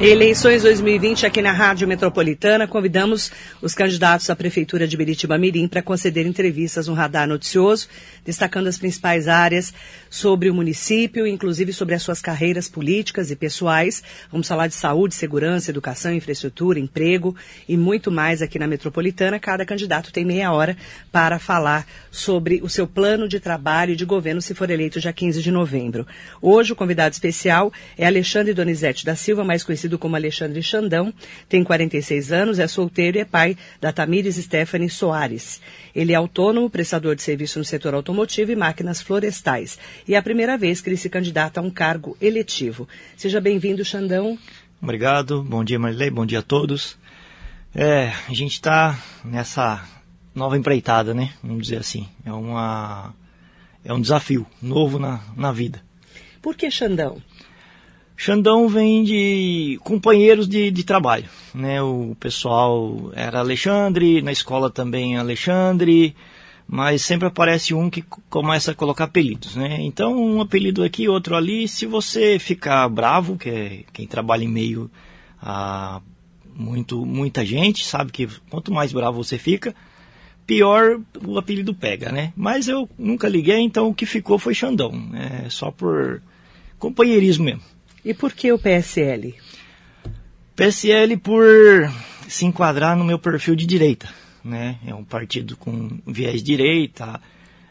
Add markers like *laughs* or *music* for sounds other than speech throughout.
Eleições 2020 aqui na Rádio Metropolitana. Convidamos os candidatos à Prefeitura de Biritiba Mirim para conceder entrevistas no Radar Noticioso, destacando as principais áreas sobre o município, inclusive sobre as suas carreiras políticas e pessoais. Vamos falar de saúde, segurança, educação, infraestrutura, emprego e muito mais aqui na Metropolitana. Cada candidato tem meia hora para falar sobre o seu plano de trabalho e de governo se for eleito dia 15 de novembro. Hoje o convidado especial é Alexandre Donizete da Silva, mais conhecido conhecido como Alexandre Xandão, tem 46 anos, é solteiro e é pai da Tamires Stephanie Soares. Ele é autônomo, prestador de serviço no setor automotivo e máquinas florestais. E é a primeira vez que ele se candidata a um cargo eletivo. Seja bem-vindo, Xandão. Obrigado. Bom dia, Marilei. Bom dia a todos. É, a gente está nessa nova empreitada, né? Vamos dizer assim. É, uma, é um desafio novo na, na vida. Por que Xandão? Xandão vem de companheiros de, de trabalho, né? O pessoal era Alexandre, na escola também Alexandre, mas sempre aparece um que começa a colocar apelidos, né? Então um apelido aqui, outro ali. Se você ficar bravo, que é quem trabalha em meio a muito muita gente, sabe que quanto mais bravo você fica, pior o apelido pega, né? Mas eu nunca liguei, então o que ficou foi Xandão, é só por companheirismo mesmo. E por que o PSL? PSL por se enquadrar no meu perfil de direita, né? É um partido com viés direita,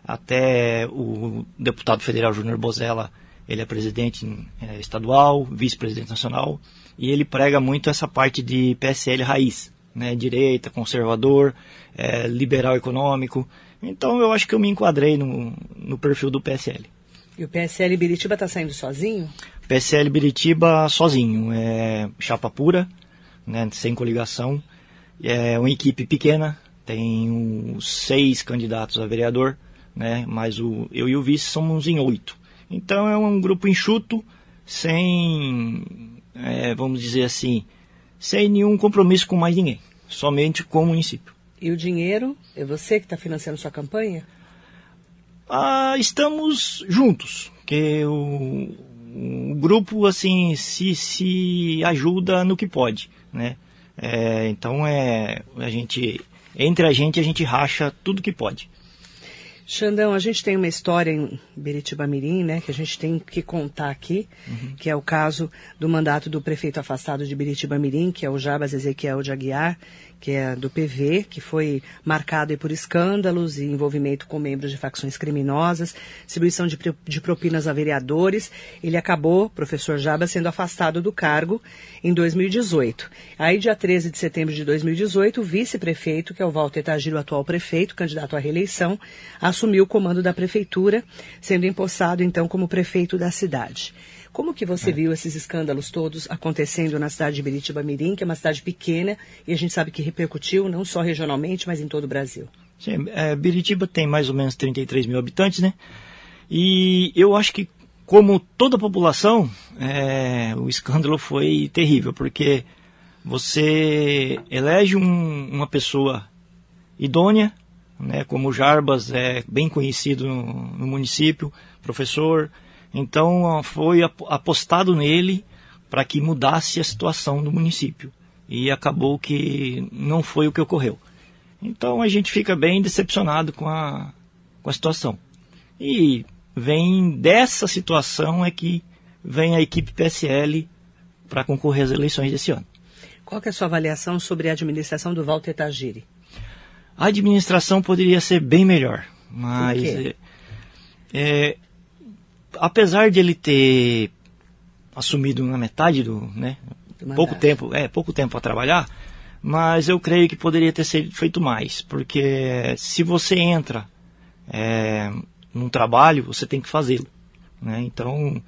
até o deputado federal Júnior Bozella, ele é presidente é, estadual, vice-presidente nacional, e ele prega muito essa parte de PSL raiz, né? Direita, conservador, é, liberal econômico. Então eu acho que eu me enquadrei no, no perfil do PSL. E o PSL Biritiba está saindo sozinho? PSL Biritiba sozinho, é chapa pura, né, sem coligação. É uma equipe pequena, tem uns seis candidatos a vereador, né, mas o, eu e o vice somos em oito. Então é um grupo enxuto, sem, é, vamos dizer assim, sem nenhum compromisso com mais ninguém, somente com o município. E o dinheiro, é você que está financiando sua campanha? ah, estamos juntos, que o, o, grupo assim se, se ajuda no que pode, né? É, então é a gente entre a gente a gente racha tudo que pode. Xandão, a gente tem uma história em Beritiba Mirim, né, que a gente tem que contar aqui, uhum. que é o caso do mandato do prefeito afastado de Beritiba Mirim, que é o Jabas Ezequiel de Aguiar, que é do PV, que foi marcado por escândalos e envolvimento com membros de facções criminosas, distribuição de, de propinas a vereadores. Ele acabou, professor Jabas, sendo afastado do cargo em 2018. Aí, dia 13 de setembro de 2018, o vice-prefeito, que é o Walter Tagiro, atual prefeito, candidato à reeleição, assumiu o comando da prefeitura, sendo empossado, então, como prefeito da cidade. Como que você é. viu esses escândalos todos acontecendo na cidade de Biritiba Mirim, que é uma cidade pequena e a gente sabe que repercutiu não só regionalmente, mas em todo o Brasil? Sim, é, Biritiba tem mais ou menos 33 mil habitantes, né? E eu acho que, como toda a população, é, o escândalo foi terrível, porque você elege um, uma pessoa idônea, né, como Jarbas é bem conhecido no, no município, professor, então foi apostado nele para que mudasse a situação do município. E acabou que não foi o que ocorreu. Então a gente fica bem decepcionado com a, com a situação. E vem dessa situação é que vem a equipe PSL para concorrer às eleições desse ano. Qual é a sua avaliação sobre a administração do Walter Tagiri? A administração poderia ser bem melhor, mas é, é, apesar de ele ter assumido na metade do, né, pouco tempo, é, pouco tempo a trabalhar, mas eu creio que poderia ter sido feito mais, porque se você entra é, num trabalho, você tem que fazê-lo, né? Então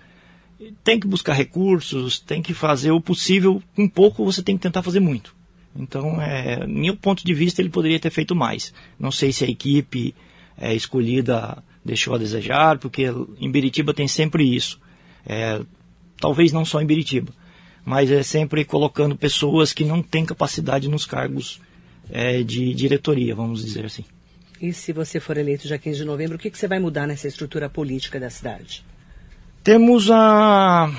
tem que buscar recursos, tem que fazer o possível, com pouco você tem que tentar fazer muito. Então, é, meu ponto de vista, ele poderia ter feito mais. Não sei se a equipe é, escolhida deixou a desejar, porque em Biritiba tem sempre isso. É, talvez não só em Biritiba, mas é sempre colocando pessoas que não têm capacidade nos cargos é, de diretoria, vamos dizer assim. E se você for eleito dia 15 de novembro, o que, que você vai mudar nessa estrutura política da cidade? Temos a,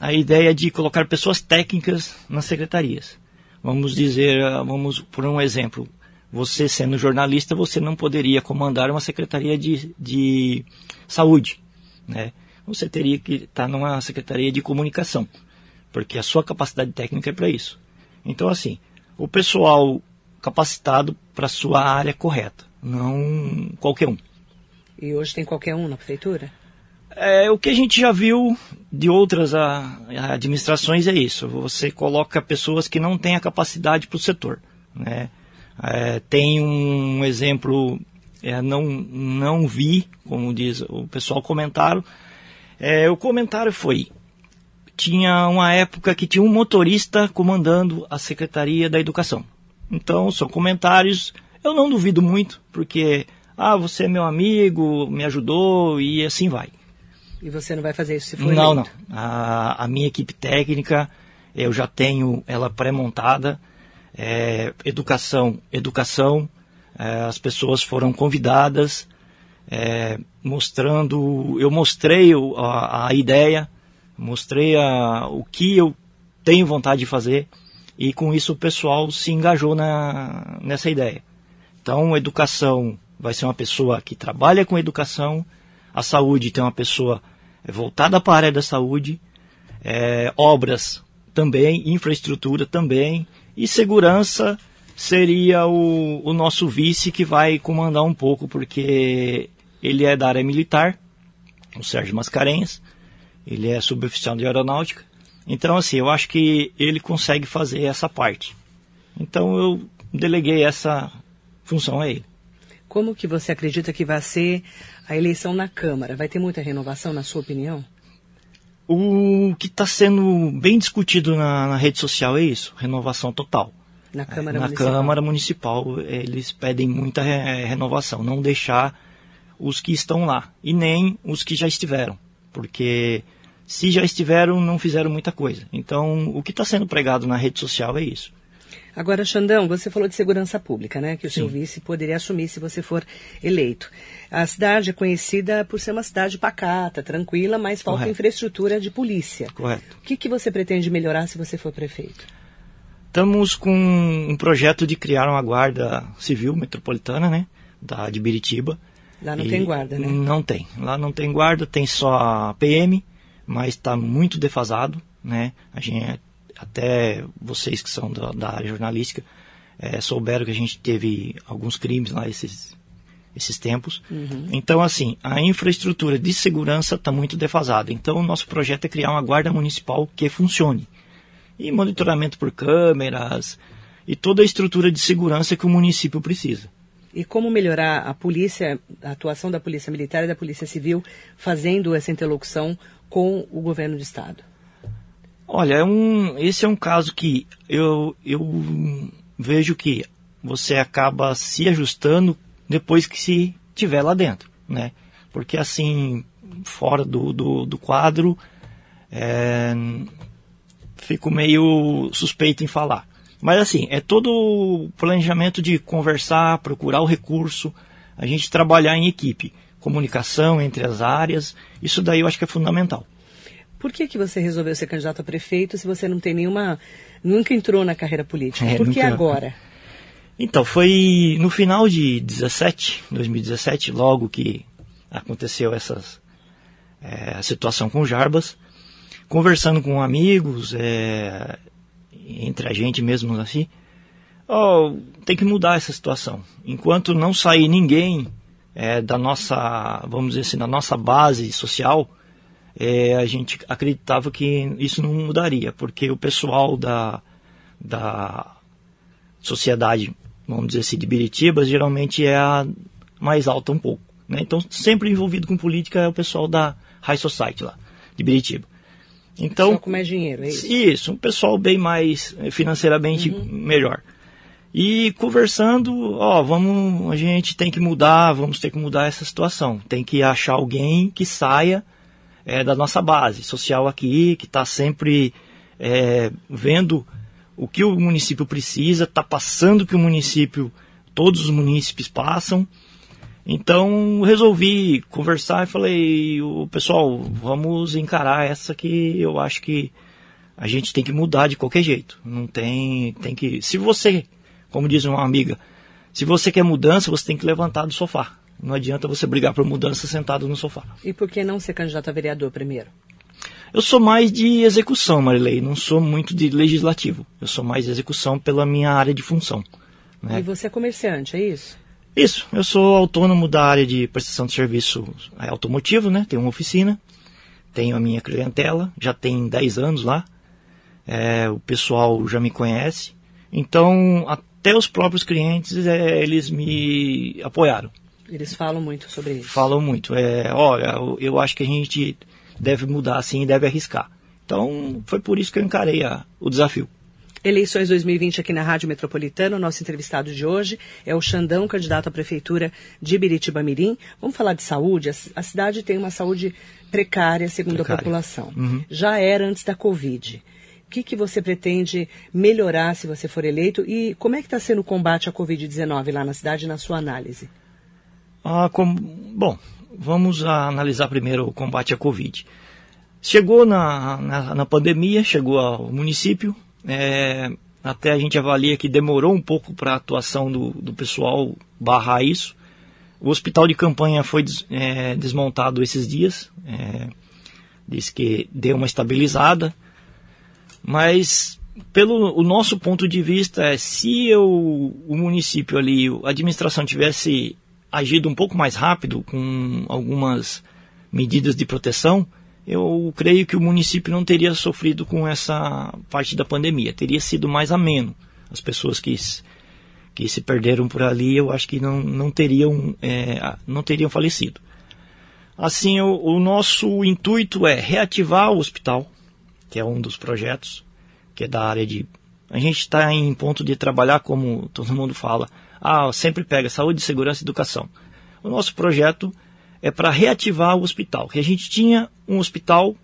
a ideia de colocar pessoas técnicas nas secretarias. Vamos dizer, vamos por um exemplo, você sendo jornalista, você não poderia comandar uma secretaria de, de saúde, né? Você teria que estar numa secretaria de comunicação, porque a sua capacidade técnica é para isso. Então, assim, o pessoal capacitado para a sua área correta, não qualquer um. E hoje tem qualquer um na prefeitura? É, o que a gente já viu de outras a, administrações é isso. Você coloca pessoas que não têm a capacidade para o setor. Né? É, tem um exemplo, é, não, não vi, como diz o pessoal comentaram. É, o comentário foi: tinha uma época que tinha um motorista comandando a Secretaria da Educação. Então, são comentários, eu não duvido muito, porque, ah, você é meu amigo, me ajudou e assim vai. E você não vai fazer isso se for Não, eleito? não. A, a minha equipe técnica, eu já tenho ela pré-montada. É, educação, educação. É, as pessoas foram convidadas, é, mostrando. Eu mostrei a, a ideia, mostrei a, o que eu tenho vontade de fazer e com isso o pessoal se engajou na, nessa ideia. Então, educação vai ser uma pessoa que trabalha com educação, a saúde tem uma pessoa voltada para a área da saúde, é, obras também, infraestrutura também, e segurança seria o, o nosso vice que vai comandar um pouco, porque ele é da área militar, o Sérgio Mascarenhas, ele é suboficial de aeronáutica, então assim, eu acho que ele consegue fazer essa parte. Então eu deleguei essa função a ele. Como que você acredita que vai ser a eleição na Câmara? Vai ter muita renovação, na sua opinião? O que está sendo bem discutido na, na, rede social é isso, renovação total. Na Câmara na Municipal? Câmara Municipal eles pedem muita re, renovação, não deixar os que estão lá e nem os que já estiveram, porque se já estiveram não fizeram muita coisa. Então o que está sendo pregado na rede social é isso. Agora, Xandão, você falou de segurança pública, né? Que o Sim. seu vice poderia assumir se você for eleito. A cidade é conhecida por ser uma cidade pacata, tranquila, mas falta Correto. infraestrutura de polícia. Correto. O que, que você pretende melhorar se você for prefeito? Estamos com um projeto de criar uma guarda civil metropolitana, né? Da, de Biritiba. Lá não e tem guarda, né? Não tem. Lá não tem guarda, tem só a PM, mas está muito defasado, né? A gente até vocês que são da, da área jornalística é, souberam que a gente teve alguns crimes lá esses, esses tempos. Uhum. Então, assim, a infraestrutura de segurança está muito defasada. Então, o nosso projeto é criar uma guarda municipal que funcione. E monitoramento por câmeras e toda a estrutura de segurança que o município precisa. E como melhorar a polícia, a atuação da polícia militar e da polícia civil fazendo essa interlocução com o governo do estado? Olha, é um, esse é um caso que eu, eu vejo que você acaba se ajustando depois que se tiver lá dentro, né? Porque assim, fora do, do, do quadro, é, fico meio suspeito em falar. Mas assim, é todo o planejamento de conversar, procurar o recurso, a gente trabalhar em equipe, comunicação entre as áreas, isso daí eu acho que é fundamental. Por que, que você resolveu ser candidato a prefeito se você não tem nenhuma. nunca entrou na carreira política? *laughs* É, Por que nunca... agora? Então, foi no final de 17, 2017, logo que aconteceu essas, é, a situação com Jarbas, conversando com amigos, é, entre a gente mesmo assim, oh, tem que mudar essa situação. Enquanto não sair ninguém é, da nossa, vamos dizer assim, da nossa base social, é, a gente acreditava que isso não mudaria, porque o pessoal da, da sociedade, vamos dizer assim, de Biritiba, geralmente é a mais alta um pouco. Né? Então, sempre envolvido com política é o pessoal da High Society lá, de Biritiba. Então, Só com mais dinheiro, é isso? Isso, um pessoal bem mais financeiramente uhum. melhor. E conversando, ó, vamos, a gente tem que mudar, vamos ter que mudar essa situação. Tem que achar alguém que saia é, da nossa base social aqui, que está sempre é, vendo o que o município precisa, está passando o que o município, todos os munícipes passam. Então resolvi conversar e falei, o pessoal, vamos encarar essa que eu acho que a gente tem que mudar de qualquer jeito. Não tem, tem que. Se você como diz uma amiga, se você quer mudança, você tem que levantar do sofá. Não adianta você brigar por mudança sentado no sofá. E por que não ser candidato a vereador primeiro? Eu sou mais de execução, Marilei, não sou muito de legislativo. Eu sou mais de execução pela minha área de função. Né? E você é comerciante, é isso? Isso, eu sou autônomo da área de prestação de serviço é, automotivo, né? Tenho uma oficina, tenho a minha clientela, já tem 10 anos lá. É, o pessoal já me conhece. Então, até os próprios clientes, é, eles me apoiaram. Eles falam muito sobre isso. Falam muito. É, olha, eu, eu acho que a gente deve mudar assim, deve arriscar. Então, foi por isso que eu encarei a, o desafio. Eleições 2020 aqui na Rádio Metropolitana. O nosso entrevistado de hoje é o Xandão, candidato à Prefeitura de Biritiba Mirim. Vamos falar de saúde? A, a cidade tem uma saúde precária, segundo precária. a população. Uhum. Já era antes da Covid que, que você pretende melhorar se você for eleito e como é que está sendo o combate à Covid-19 lá na cidade, na sua análise? Ah, com... Bom, vamos analisar primeiro o combate à Covid. Chegou na, na, na pandemia, chegou ao município, é, até a gente avalia que demorou um pouco para a atuação do, do pessoal barrar isso. O hospital de campanha foi des, é, desmontado esses dias, é, diz que deu uma estabilizada. Mas pelo o nosso ponto de vista, é, se eu, o município ali, a administração tivesse agido um pouco mais rápido com algumas medidas de proteção, eu creio que o município não teria sofrido com essa parte da pandemia, teria sido mais ameno. As pessoas que, que se perderam por ali, eu acho que não, não, teriam, é, não teriam falecido. Assim, o, o nosso intuito é reativar o hospital, que é um dos projetos, que é da área de. A gente está em ponto de trabalhar, como todo mundo fala, ah, sempre pega saúde, segurança e educação. O nosso projeto é para reativar o hospital, que a gente tinha um hospital,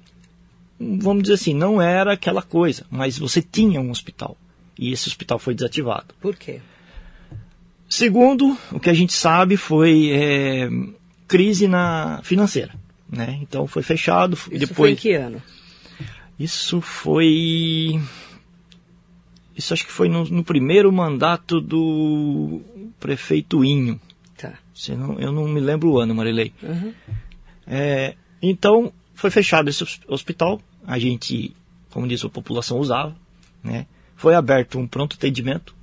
vamos dizer assim, não era aquela coisa, mas você tinha um hospital. E esse hospital foi desativado. Por quê? Segundo, o que a gente sabe foi é, crise na financeira. Né? Então foi fechado. Isso depois... foi em que ano? Isso foi. Isso acho que foi no, no primeiro mandato do prefeito Inho. Tá. Eu não me lembro o ano, Marilei. Uhum. É, então, foi fechado esse hospital. A gente, como disse, a população usava. Né? Foi aberto um pronto atendimento.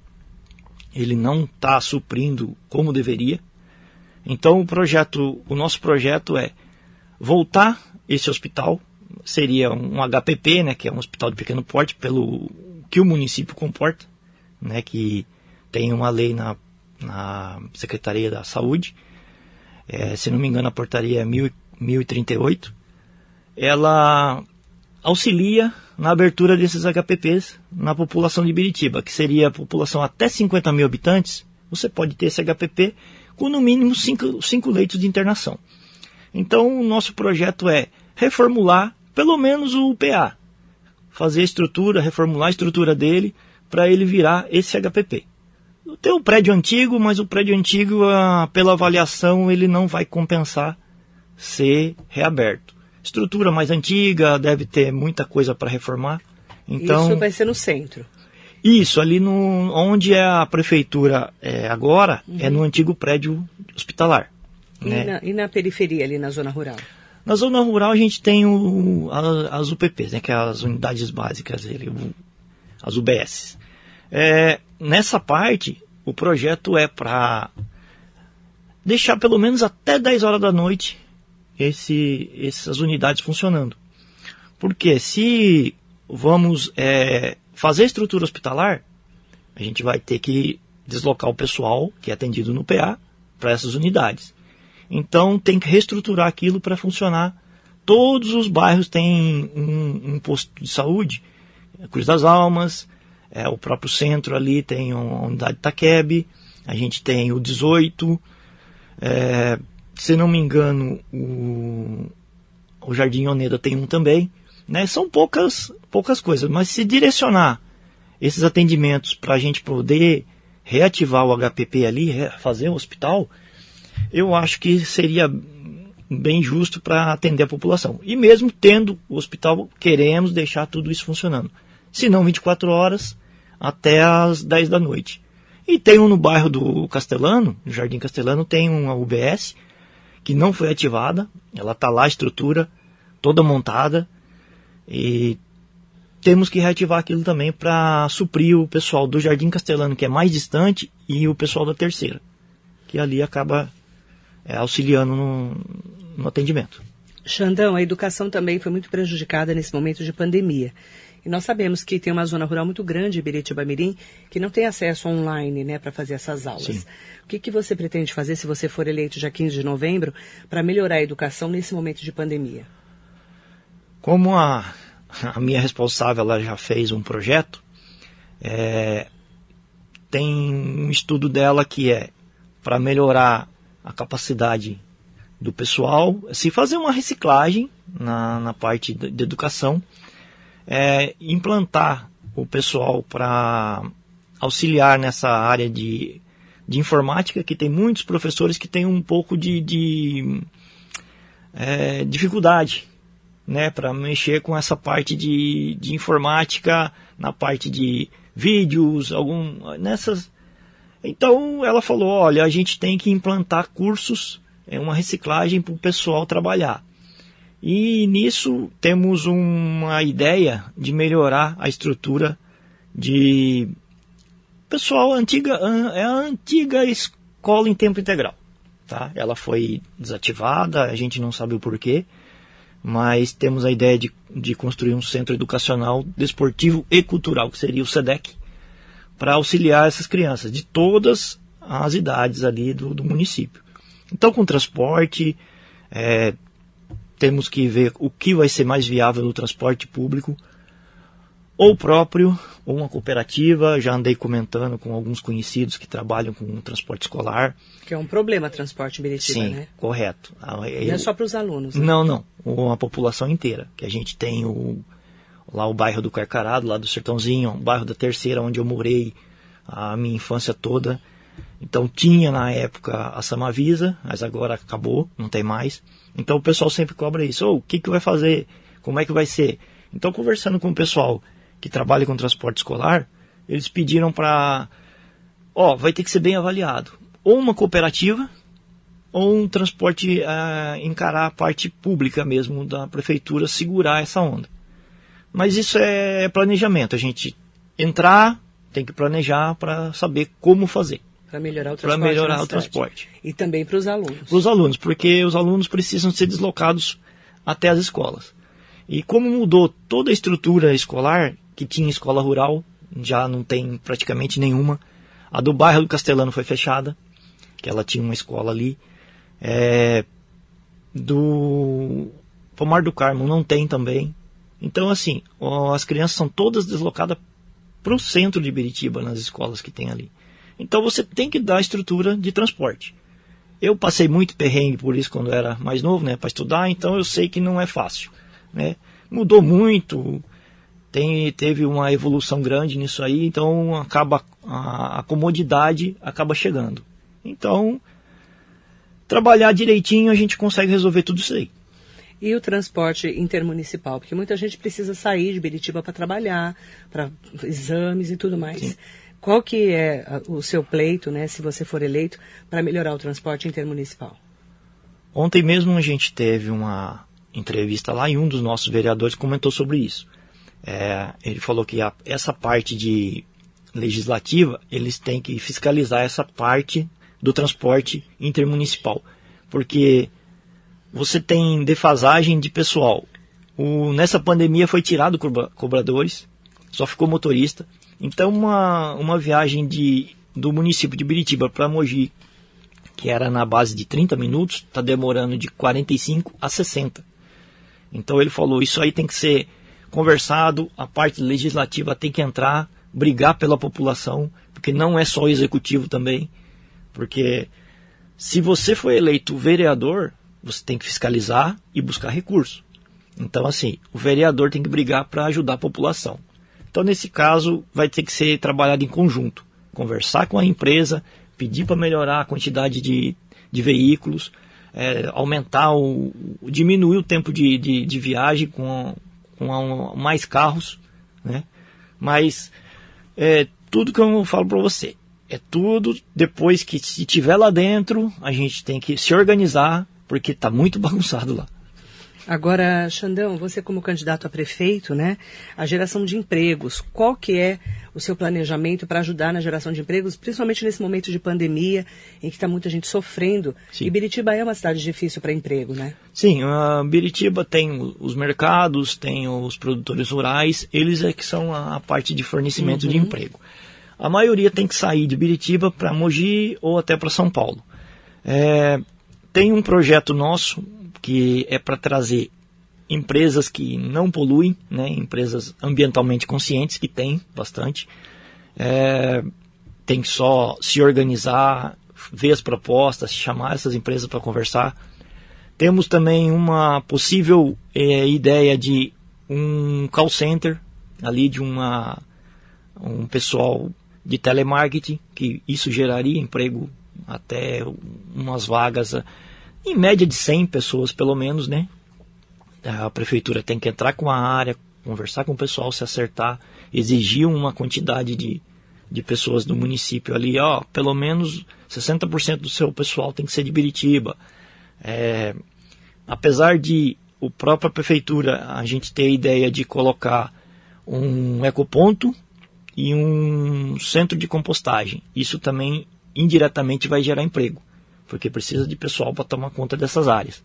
Ele não está suprindo como deveria. Então, o projeto, o nosso projeto é voltar esse hospital seria um HPP, né, que é um hospital de pequeno porte, pelo que o município comporta, né, que tem uma lei na, na Secretaria da Saúde, é, se não me engano a portaria é 1038, ela auxilia na abertura desses HPPs na população de Biritiba, que seria a população até 50 mil habitantes, você pode ter esse HPP com no mínimo 5 leitos de internação. Então, o nosso projeto é reformular pelo menos o PA. Fazer a estrutura, reformular a estrutura dele para ele virar esse HPP. Tem o prédio antigo, mas o prédio antigo, pela avaliação, ele não vai compensar ser reaberto. Estrutura mais antiga, deve ter muita coisa para reformar. Então, Isso vai ser no centro. Isso, ali no, onde é a prefeitura é, agora, uhum. é no antigo prédio hospitalar. E, né? na, e na periferia, ali na zona rural? Na zona rural a gente tem o, as UPPs, né, que é as unidades básicas, ele, as UBS. É, nessa parte, o projeto é para deixar pelo menos até 10 horas da noite esse, essas unidades funcionando. Porque se vamos é, fazer estrutura hospitalar, a gente vai ter que deslocar o pessoal que é atendido no PA para essas unidades. Então tem que reestruturar aquilo para funcionar. Todos os bairros têm um, um, posto de saúde, Cruz das Almas, É, o próprio centro ali tem a unidade Taqueb, a gente tem o 18, é, se não me engano, o, o Jardim Oneda tem um também. Né? São poucas, poucas coisas, mas se direcionar esses atendimentos para a gente poder reativar o HPP ali, fazer o hospital, eu acho que seria bem justo para atender a população. E mesmo tendo o hospital, queremos deixar tudo isso funcionando. Se não 24 horas, até as 10 da noite. E tem um no bairro do Castelano, no Jardim Castelano, tem uma UBS que não foi ativada. Ela está lá, a estrutura toda montada. E temos que reativar aquilo também para suprir o pessoal do Jardim Castelano, que é mais distante, e o pessoal da terceira, que ali acaba é, auxiliando no, no atendimento. Xandão, a educação também foi muito prejudicada nesse momento de pandemia. E nós sabemos que tem uma zona rural muito grande, Biritiba Mirim, que não tem acesso online né, para fazer essas aulas. Sim. O que, que você pretende fazer, se você for eleito dia 15 de novembro, para melhorar a educação nesse momento de pandemia? Como a, a minha responsável ela já fez um projeto, é, tem um estudo dela que é para melhorar a capacidade do pessoal, se fazer uma reciclagem na, na parte de, educação, é, implantar o pessoal para auxiliar nessa área de, de informática, que tem muitos professores que têm um pouco de, de é, dificuldade né, para mexer com essa parte de, de informática, na parte de vídeos, algum nessas então ela falou: olha, a gente tem que implantar cursos, é uma reciclagem para o pessoal trabalhar. E nisso temos uma ideia de melhorar a estrutura de pessoal antiga é a antiga escola em tempo integral, tá? Ela foi desativada, a gente não sabe o porquê, mas temos a ideia de, de construir um centro educacional, desportivo e cultural, que seria o SEDEC, para auxiliar essas crianças de todas as idades ali do, do município. Então, com transporte, é, temos que ver o que vai ser mais viável no transporte público, ou próprio, ou uma cooperativa. Já andei comentando com alguns conhecidos que trabalham com o transporte escolar. Que é um problema transporte em Beritiba, Sim, né? correto. Não é só para os alunos. Né? Não, não. A população inteira. Que a gente tem o, lá o bairro do Carcarado, lá do Sertãozinho, o bairro da Terceira, onde eu morei a minha infância toda. Então tinha na época a Samavisa, mas agora acabou, não tem mais. Então o pessoal sempre cobra isso. Oh, o que, que vai fazer? Como é que vai ser? Então conversando com o pessoal que trabalha com transporte escolar, eles pediram para, ó, oh, vai ter que ser bem avaliado. Ou uma cooperativa, ou um transporte uh, encarar a parte pública mesmo da prefeitura segurar essa onda. Mas isso é planejamento. A gente entrar, tem que planejar para saber como fazer. Para melhorar o transporte. Para melhorar o transporte. E também para os alunos. Para os alunos, porque os alunos precisam ser deslocados até as escolas. E como mudou toda a estrutura escolar, que tinha escola rural, já não tem praticamente nenhuma. A do bairro do Castelano foi fechada, que ela tinha uma escola ali. É, do Pomar do Carmo não tem também. Então, assim, as crianças são todas deslocadas para o centro de Beritiba, nas escolas que tem ali. Então, você tem que dar estrutura de transporte. Eu passei muito perrengue por isso quando era mais novo, né, para estudar, então eu sei que não é fácil, né? Mudou muito, tem, teve uma evolução grande nisso aí, então acaba a, a comodidade acaba chegando. Então, trabalhar direitinho a gente consegue resolver tudo isso aí e o transporte intermunicipal, porque muita gente precisa sair de Beritiba para trabalhar, para exames e tudo mais. Sim. Qual que é o seu pleito, né, se você for eleito, para melhorar o transporte intermunicipal? Ontem mesmo a gente teve uma entrevista lá e um dos nossos vereadores comentou sobre isso. É, ele falou que a, essa parte de legislativa, eles têm que fiscalizar essa parte do transporte intermunicipal. Porque você tem defasagem de pessoal. O, nessa pandemia foi tirado cobradores, só ficou motorista. Então uma, uma viagem de, do município de Biritiba para Mogi, que era na base de 30 minutos, está demorando de 45 a 60. Então ele falou, isso aí tem que ser conversado, a parte legislativa tem que entrar brigar pela população, porque não é só o executivo também, porque se você foi eleito vereador, você tem que fiscalizar e buscar recurso. Então, assim, o vereador tem que brigar para ajudar a população. Então, nesse caso, vai ter que ser trabalhado em conjunto. Conversar com a empresa, pedir para melhorar a quantidade de, de veículos, é, aumentar o, diminuir o tempo de, de, de viagem com, com mais carros, né? Mas é tudo que eu falo para você. É tudo depois que se tiver lá dentro, a gente tem que se organizar, porque está muito *laughs* bagunçado lá. Agora, Xandão, você como candidato a prefeito, né? A geração de empregos, qual que é o seu planejamento para ajudar na geração de empregos, principalmente nesse momento de pandemia, em que está muita gente sofrendo? Sim. E Biritiba é uma cidade difícil para emprego, né? Sim, uh, Biritiba tem os mercados, tem os produtores rurais, eles é que são a, parte de fornecimento uhum. de emprego. A maioria tem que sair de Biritiba para Mogi ou até para São Paulo. É, tem um projeto nosso, que é para trazer empresas que não poluem, né, empresas ambientalmente conscientes, que tem bastante. É, tem que só se organizar, ver as propostas, chamar essas empresas para conversar. Temos também uma possível é, ideia de um call center, ali de uma, um pessoal de telemarketing, que isso geraria emprego até umas vagas em média de 100 pessoas pelo menos, né? A prefeitura tem que entrar com a área, conversar com o pessoal, se acertar, exigir uma quantidade de, de pessoas do município ali, ó, pelo menos 60% do seu pessoal tem que ser de Biritiba. É, apesar de o própria prefeitura a gente ter a ideia de colocar um ecoponto e um centro de compostagem, isso também indiretamente vai gerar emprego porque precisa de pessoal para tomar conta dessas áreas.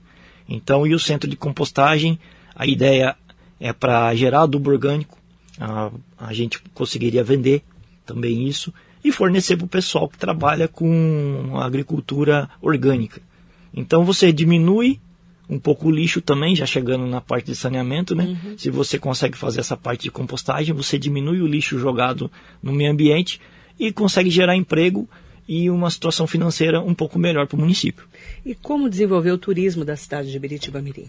Então, e o centro de compostagem, a ideia é para gerar adubo orgânico, a, a gente conseguiria vender também isso e fornecer para o pessoal que trabalha com agricultura orgânica. Então você diminui um pouco o lixo também, já chegando na parte de saneamento, né? Uhum. Se você consegue fazer essa parte de compostagem, você diminui o lixo jogado no meio ambiente e consegue gerar emprego e uma situação financeira um pouco melhor para o município. E como desenvolver o turismo da cidade de Biritiba Mirim?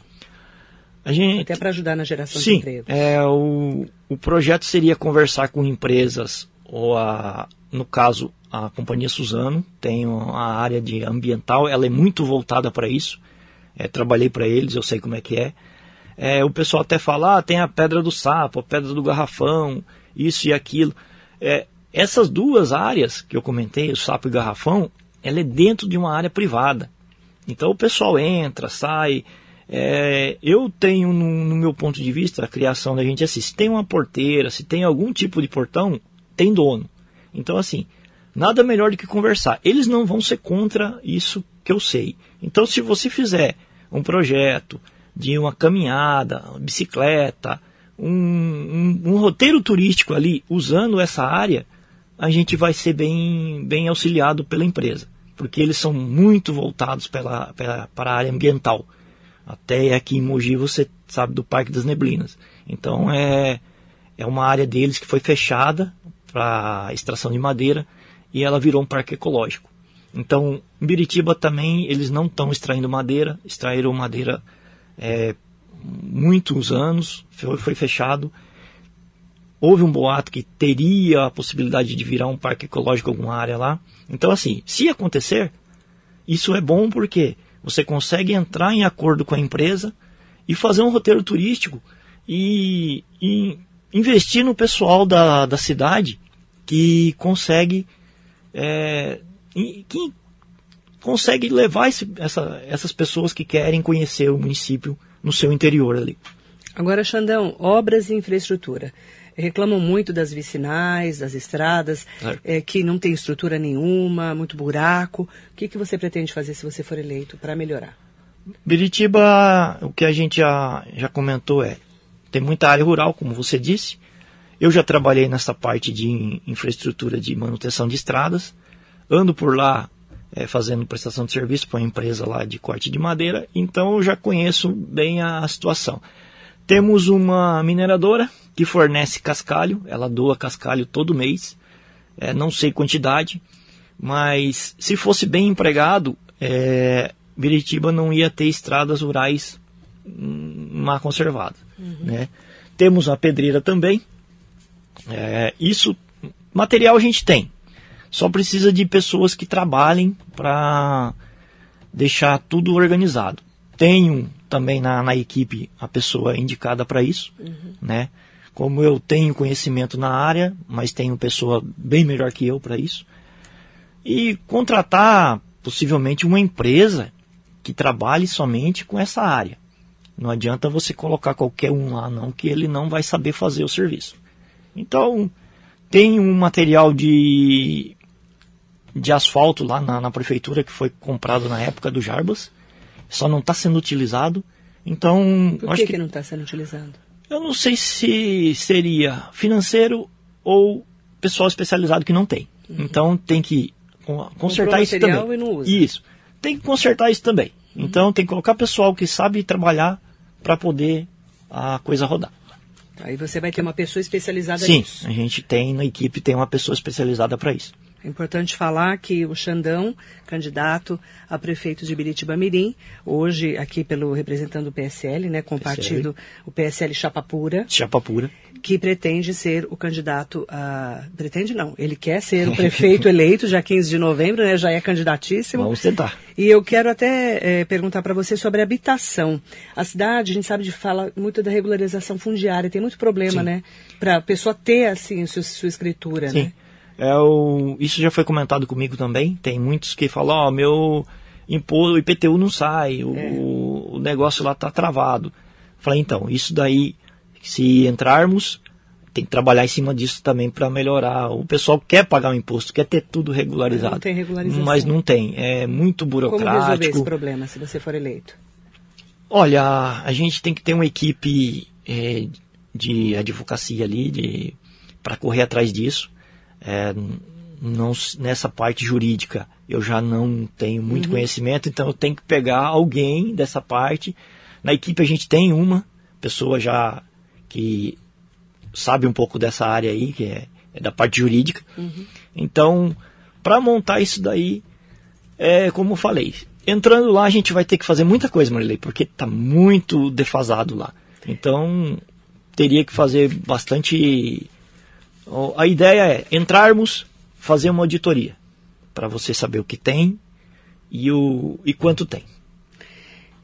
A gente, Até para ajudar na geração sim, de emprego. É, o, o projeto seria conversar com empresas, ou a, no caso, a Companhia Suzano, tem a área de ambiental, ela é muito voltada para isso. É, trabalhei para eles, eu sei como é que é. é. O pessoal até fala, ah, tem a pedra do sapo, a pedra do garrafão, isso e aquilo. É, essas duas áreas que eu comentei, o sapo e o garrafão, ela é dentro de uma área privada. Então o pessoal entra, sai. É, eu tenho, no, no, meu ponto de vista, a criação da gente assim, se tem uma porteira, se tem algum tipo de portão, tem dono. Então, assim, nada melhor do que conversar. Eles não vão ser contra isso que eu sei. Então, se você fizer um projeto de uma caminhada, uma bicicleta, um, um, um roteiro turístico ali usando essa área, a gente vai ser bem, bem auxiliado pela empresa, porque eles são muito voltados pela, pela, para a área ambiental. Até aqui em Mogi você sabe do Parque das Neblinas. Então é, é uma área deles que foi fechada para extração de madeira e ela virou um parque ecológico. Então, em Biritiba também eles não estão extraindo madeira, extraíram madeira é, muitos anos, foi, foi fechado houve um boato que teria a possibilidade de virar um parque ecológico alguma área lá. Então, assim, se acontecer, isso é bom porque você consegue entrar em acordo com a empresa e fazer um roteiro turístico e, e investir no pessoal da, da cidade que consegue é, que consegue levar esse, essa, essas pessoas que querem conhecer o município no seu interior ali. Agora, Xandão, obras e infraestrutura reclamam muito das vicinais, das estradas, é, que não tem estrutura nenhuma, muito buraco. O que, que você pretende fazer se você for eleito para melhorar? Biritiba, o que a gente já, já comentou é, tem muita área rural, como você disse. Eu já trabalhei nessa parte de infraestrutura de manutenção de estradas. Ando por lá é, fazendo prestação de serviço para uma empresa lá de corte de madeira, então eu já conheço bem a situação. Temos uma mineradora que fornece cascalho, ela doa cascalho todo mês, é, não sei quantidade, mas se fosse bem empregado, é, Biritiba não ia ter estradas rurais hum, má conservadas. Uhum. Né? Temos a pedreira também, é, isso, material a gente tem, só precisa de pessoas que trabalhem para deixar tudo organizado. Tenho também na, na equipe a pessoa indicada para isso, uhum. né? Como eu tenho conhecimento na área, mas tenho pessoa bem melhor que eu para isso. E contratar possivelmente uma empresa que trabalhe somente com essa área. Não adianta você colocar qualquer um lá não, que ele não vai saber fazer o serviço. Então, tem um material de, de asfalto lá na, na prefeitura que foi comprado na época do Jarbas só não está sendo utilizado. Então. Por que, que, que não está sendo utilizado? Eu não sei se seria financeiro ou pessoal especializado que não tem. Uhum. Então tem que consertar isso também. E não usa. Isso. Tem que consertar isso também. Uhum. Então tem que colocar pessoal que sabe trabalhar para poder a coisa rodar. Aí você vai ter uma pessoa especializada Sim, nisso. Sim, a gente tem na equipe tem uma pessoa especializada para isso. É importante falar que o Xandão, candidato a prefeito de Biritiba Mirim, hoje aqui pelo representante do PSL, né, com o partido, o PSL Chapa Pura. Chapa Pura. Que pretende ser o candidato a... Pretende não, ele quer ser o *laughs* prefeito eleito, já 15 de novembro, né, já é candidatíssimo. Vamos tentar. E eu quero até é, perguntar para você sobre habitação. A cidade, a gente sabe de fala muito da regularização fundiária, tem muito problema, Sim. né, para a pessoa ter, assim, sua, sua escritura, Sim. né? É o, isso já foi comentado comigo também. Tem muitos que falam, ó, oh, meu imposto, IPTU não sai, o, é. o negócio lá está travado. Falei, então, isso daí, se entrarmos, tem que trabalhar em cima disso também para melhorar. O pessoal quer pagar o imposto, quer ter tudo regularizado. Não tem regularização. Mas não tem. É muito burocrático. Como resolver esse problema se você for eleito? Olha, a gente tem que ter uma equipe é, de advocacia ali para correr atrás disso. É, não, nessa parte jurídica eu já não tenho muito uhum. conhecimento, então eu tenho que pegar alguém dessa parte. Na equipe a gente tem uma pessoa já que sabe um pouco dessa área aí, que é, é da parte jurídica. Uhum. Então, para montar isso daí, é como eu falei, entrando lá a gente vai ter que fazer muita coisa, Marilei, porque está muito defasado lá. Então, teria que fazer bastante a ideia é entrarmos, fazer uma auditoria, para você saber o que tem e, o, e quanto tem.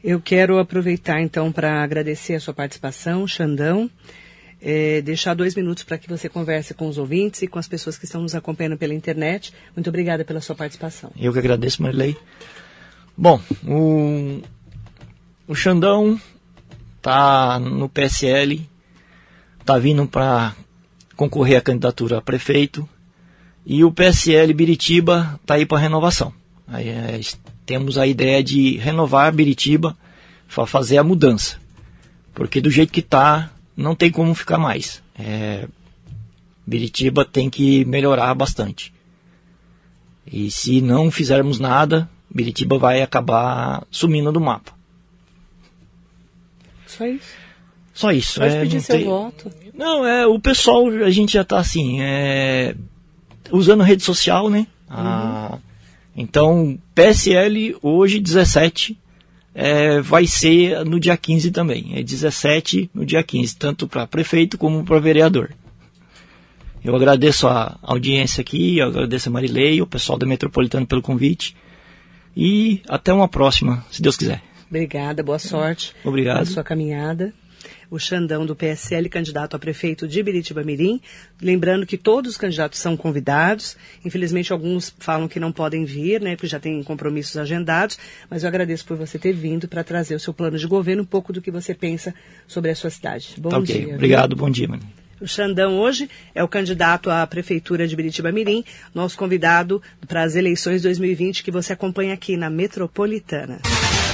Eu quero aproveitar então para agradecer a sua participação, Xandão. É, deixar dois minutos para que você converse com os ouvintes e com as pessoas que estão nos acompanhando pela internet. Muito obrigada pela sua participação. Eu que agradeço, Marilei. Bom, o, o Xandão tá no PSL, tá vindo para concorrer à candidatura a prefeito. E o PSL Biritiba está aí para renovação. Aí, é, temos a ideia de renovar Biritiba para fazer a mudança. Porque do jeito que está, não tem como ficar mais. É, Biritiba tem que melhorar bastante. E se não fizermos nada, Biritiba vai acabar sumindo do mapa. Só isso. Só isso. Pode é, pedir seu tem... voto. Não, é, o pessoal, a gente já está assim, é, usando rede social, né? Ah, uhum. então, PSL hoje, 17, é, vai ser no dia 15 também. É 17 no dia 15, tanto para prefeito como para vereador. Eu agradeço a audiência aqui, eu agradeço a Marilei, o pessoal da Metropolitana pelo convite. E até uma próxima, se Deus quiser. Obrigada, boa sorte. Obrigado. Na sua caminhada o Xandão do PSL, candidato a prefeito de Biritiba Mirim. Lembrando que todos os candidatos são convidados. Infelizmente, alguns falam que não podem vir, né, porque já têm compromissos agendados. Mas eu agradeço por você ter vindo para trazer o seu plano de governo, um pouco do que você pensa sobre a sua cidade. Bom tá okay. dia. Obrigado, viu? bom dia, mano. O Xandão hoje é o candidato à Prefeitura de Biritiba Mirim, nosso convidado para as eleições 2020 que você acompanha aqui na Metropolitana.